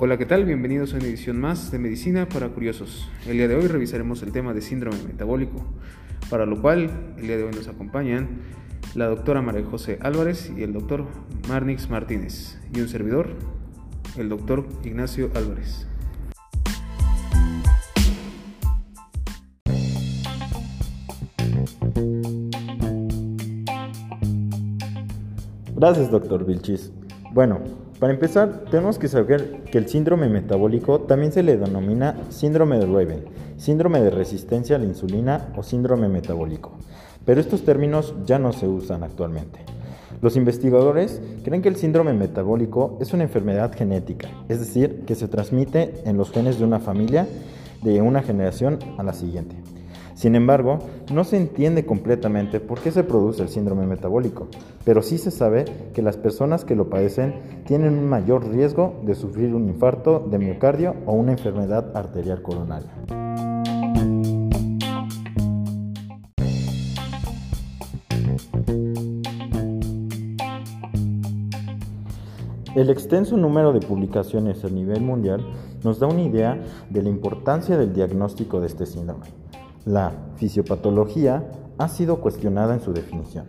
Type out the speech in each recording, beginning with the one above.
Hola, ¿qué tal? Bienvenidos a una edición más de Medicina para Curiosos. El día de hoy revisaremos el tema de síndrome metabólico, para lo cual el día de hoy nos acompañan la doctora María José Álvarez y el doctor Marnix Martínez, y un servidor, el doctor Ignacio Álvarez. Gracias, doctor Vilchis. Bueno, para empezar, tenemos que saber que el síndrome metabólico también se le denomina síndrome de Raven, síndrome de resistencia a la insulina o síndrome metabólico, pero estos términos ya no se usan actualmente. Los investigadores creen que el síndrome metabólico es una enfermedad genética, es decir, que se transmite en los genes de una familia de una generación a la siguiente. Sin embargo, no se entiende completamente por qué se produce el síndrome metabólico, pero sí se sabe que las personas que lo padecen tienen un mayor riesgo de sufrir un infarto de miocardio o una enfermedad arterial coronaria. El extenso número de publicaciones a nivel mundial nos da una idea de la importancia del diagnóstico de este síndrome. La fisiopatología ha sido cuestionada en su definición.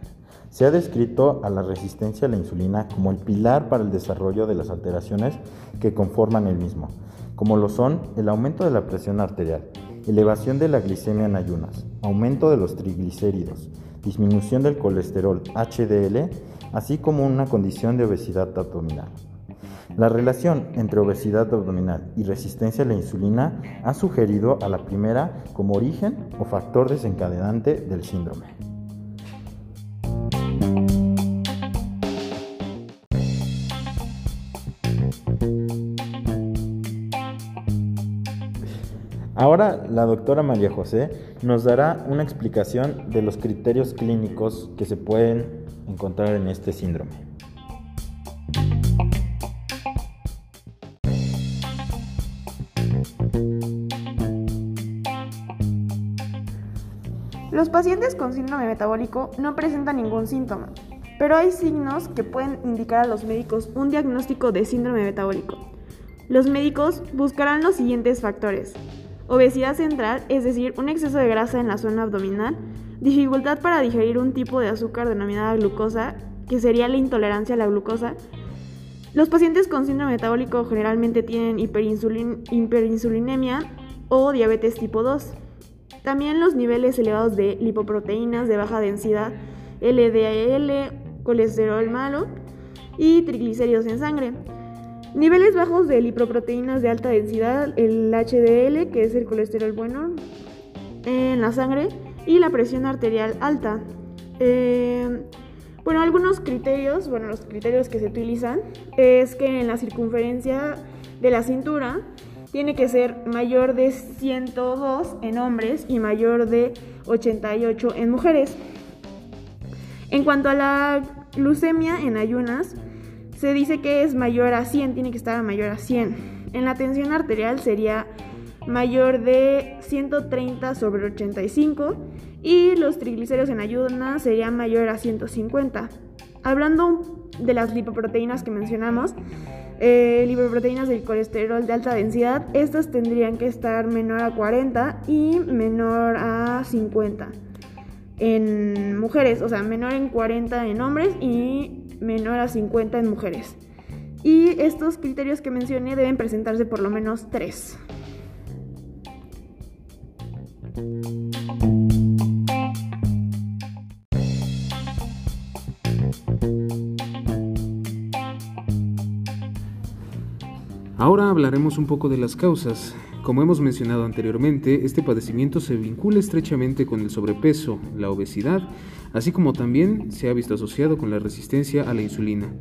Se ha descrito a la resistencia a la insulina como el pilar para el desarrollo de las alteraciones que conforman el mismo, como lo son el aumento de la presión arterial, elevación de la glicemia en ayunas, aumento de los triglicéridos, disminución del colesterol HDL, así como una condición de obesidad abdominal. La relación entre obesidad abdominal y resistencia a la insulina ha sugerido a la primera como origen o factor desencadenante del síndrome. Ahora la doctora María José nos dará una explicación de los criterios clínicos que se pueden encontrar en este síndrome. Los pacientes con síndrome metabólico no presentan ningún síntoma, pero hay signos que pueden indicar a los médicos un diagnóstico de síndrome metabólico. Los médicos buscarán los siguientes factores. Obesidad central, es decir, un exceso de grasa en la zona abdominal, dificultad para digerir un tipo de azúcar denominada glucosa, que sería la intolerancia a la glucosa. Los pacientes con síndrome metabólico generalmente tienen hiperinsulinemia o diabetes tipo 2. También los niveles elevados de lipoproteínas de baja densidad, LDL, colesterol malo y triglicéridos en sangre. Niveles bajos de lipoproteínas de alta densidad, el HDL, que es el colesterol bueno, en la sangre y la presión arterial alta. Eh, bueno, algunos criterios, bueno, los criterios que se utilizan es que en la circunferencia de la cintura tiene que ser mayor de 102 en hombres y mayor de 88 en mujeres. En cuanto a la glucemia en ayunas, se dice que es mayor a 100, tiene que estar a mayor a 100. En la tensión arterial sería mayor de 130 sobre 85 y los triglicéridos en ayunas sería mayor a 150. Hablando de las lipoproteínas que mencionamos, eh, lipoproteínas del colesterol de alta densidad, estas tendrían que estar menor a 40 y menor a 50 en mujeres, o sea, menor en 40 en hombres y menor a 50 en mujeres. Y estos criterios que mencioné deben presentarse por lo menos 3. Ahora hablaremos un poco de las causas. Como hemos mencionado anteriormente, este padecimiento se vincula estrechamente con el sobrepeso, la obesidad, así como también se ha visto asociado con la resistencia a la insulina.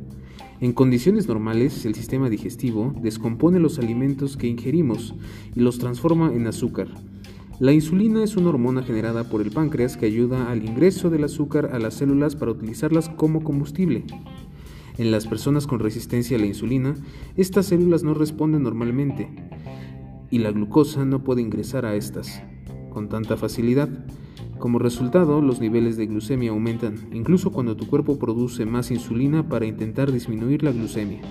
En condiciones normales, el sistema digestivo descompone los alimentos que ingerimos y los transforma en azúcar. La insulina es una hormona generada por el páncreas que ayuda al ingreso del azúcar a las células para utilizarlas como combustible. En las personas con resistencia a la insulina, estas células no responden normalmente y la glucosa no puede ingresar a estas con tanta facilidad. Como resultado, los niveles de glucemia aumentan, incluso cuando tu cuerpo produce más insulina para intentar disminuir la glucemia.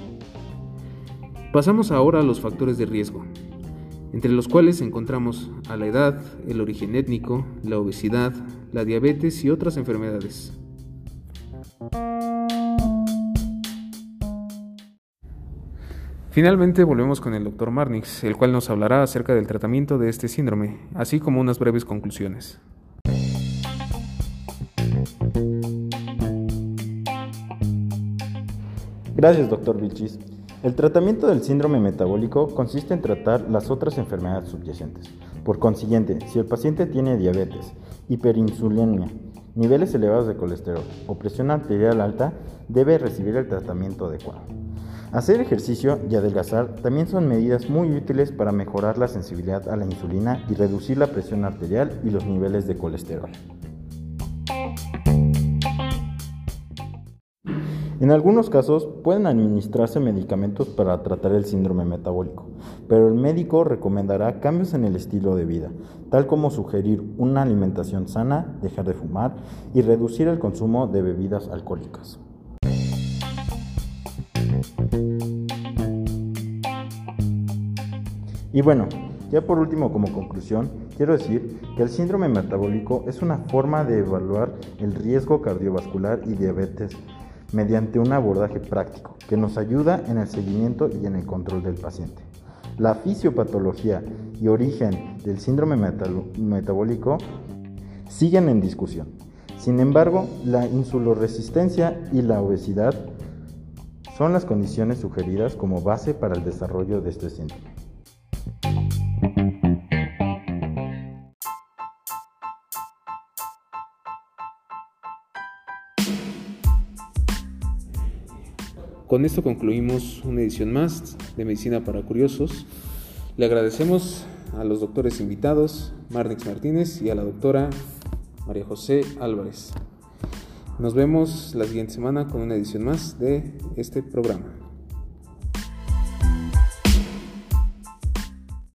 Pasamos ahora a los factores de riesgo, entre los cuales encontramos a la edad, el origen étnico, la obesidad, la diabetes y otras enfermedades. Finalmente volvemos con el Dr. Marnix, el cual nos hablará acerca del tratamiento de este síndrome, así como unas breves conclusiones. Gracias, doctor Vilchis. El tratamiento del síndrome metabólico consiste en tratar las otras enfermedades subyacentes. Por consiguiente, si el paciente tiene diabetes, hiperinsulinemia, niveles elevados de colesterol o presión arterial alta, debe recibir el tratamiento adecuado. Hacer ejercicio y adelgazar también son medidas muy útiles para mejorar la sensibilidad a la insulina y reducir la presión arterial y los niveles de colesterol. En algunos casos pueden administrarse medicamentos para tratar el síndrome metabólico, pero el médico recomendará cambios en el estilo de vida, tal como sugerir una alimentación sana, dejar de fumar y reducir el consumo de bebidas alcohólicas. Y bueno, ya por último como conclusión, quiero decir que el síndrome metabólico es una forma de evaluar el riesgo cardiovascular y diabetes mediante un abordaje práctico que nos ayuda en el seguimiento y en el control del paciente. La fisiopatología y origen del síndrome metabólico siguen en discusión. Sin embargo, la insuloresistencia y la obesidad son las condiciones sugeridas como base para el desarrollo de este síndrome. Con esto concluimos una edición más de Medicina para Curiosos. Le agradecemos a los doctores invitados, Marnix Martínez y a la doctora María José Álvarez. Nos vemos la siguiente semana con una edición más de este programa.